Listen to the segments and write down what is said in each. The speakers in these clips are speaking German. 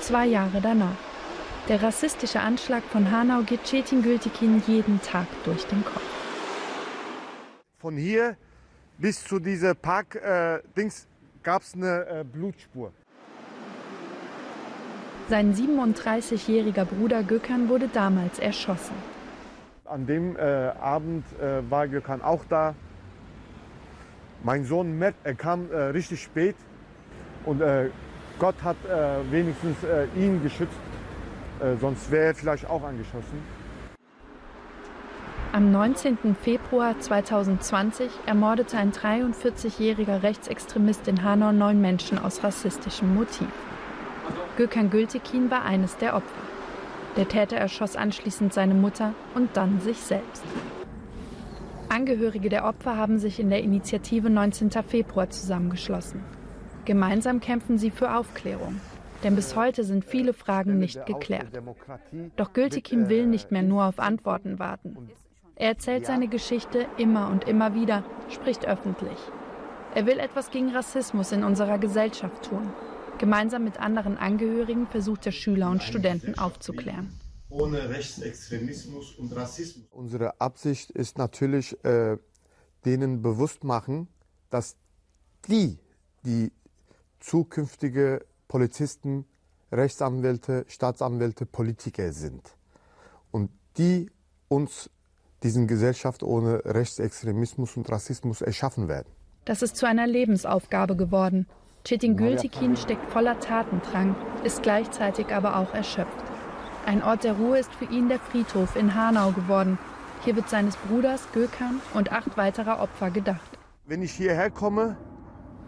Zwei Jahre danach. Der rassistische Anschlag von Hanau geht Cetin Gültekin jeden Tag durch den Kopf. Von hier bis zu dieser Park-Dings äh, gab es eine äh, Blutspur. Sein 37-jähriger Bruder Gökhan wurde damals erschossen. An dem äh, Abend äh, war Gökhan auch da. Mein Sohn Matt, er kam äh, richtig spät und äh, Gott hat äh, wenigstens äh, ihn geschützt, sonst wäre er vielleicht auch angeschossen. Am 19. Februar 2020 ermordete ein 43-jähriger Rechtsextremist in Hanau neun Menschen aus rassistischem Motiv. Gökhan Gültekin war eines der Opfer. Der Täter erschoss anschließend seine Mutter und dann sich selbst. Angehörige der Opfer haben sich in der Initiative 19. Februar zusammengeschlossen. Gemeinsam kämpfen sie für Aufklärung. Denn bis heute sind viele Fragen nicht geklärt. Doch Gültekin will nicht mehr nur auf Antworten warten. Er erzählt seine Geschichte immer und immer wieder, spricht öffentlich. Er will etwas gegen Rassismus in unserer Gesellschaft tun. Gemeinsam mit anderen Angehörigen versucht er Schüler und Studenten aufzuklären. Ohne Rechtsextremismus und Rassismus. Unsere Absicht ist natürlich, äh, denen bewusst machen, dass die, die zukünftige Polizisten, Rechtsanwälte, Staatsanwälte, Politiker sind. Und die uns diesen Gesellschaft ohne Rechtsextremismus und Rassismus erschaffen werden. Das ist zu einer Lebensaufgabe geworden. Chetin Gültekin steckt voller Tatendrang, ist gleichzeitig aber auch erschöpft. Ein Ort der Ruhe ist für ihn der Friedhof in Hanau geworden. Hier wird seines Bruders Gökhan und acht weiterer Opfer gedacht. Wenn ich hierher komme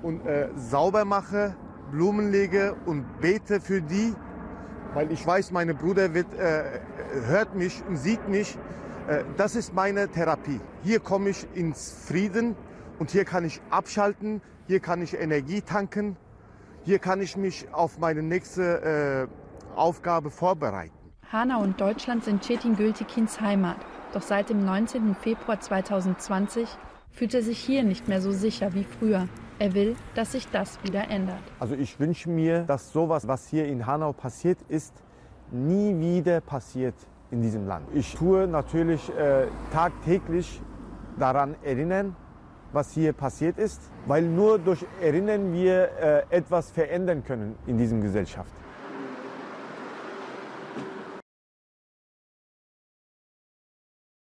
und äh, sauber mache, Blumen lege und bete für die, weil ich weiß, meine Bruder wird, äh, hört mich und sieht mich, äh, das ist meine Therapie. Hier komme ich ins Frieden und hier kann ich abschalten, hier kann ich Energie tanken, hier kann ich mich auf meine nächste äh, Aufgabe vorbereiten. Hanau und Deutschland sind Cetin Gültekins Heimat. Doch seit dem 19. Februar 2020 fühlt er sich hier nicht mehr so sicher wie früher. Er will, dass sich das wieder ändert. Also ich wünsche mir, dass sowas, was hier in Hanau passiert ist, nie wieder passiert in diesem Land. Ich tue natürlich äh, tagtäglich daran erinnern, was hier passiert ist, weil nur durch Erinnern wir äh, etwas verändern können in dieser Gesellschaft.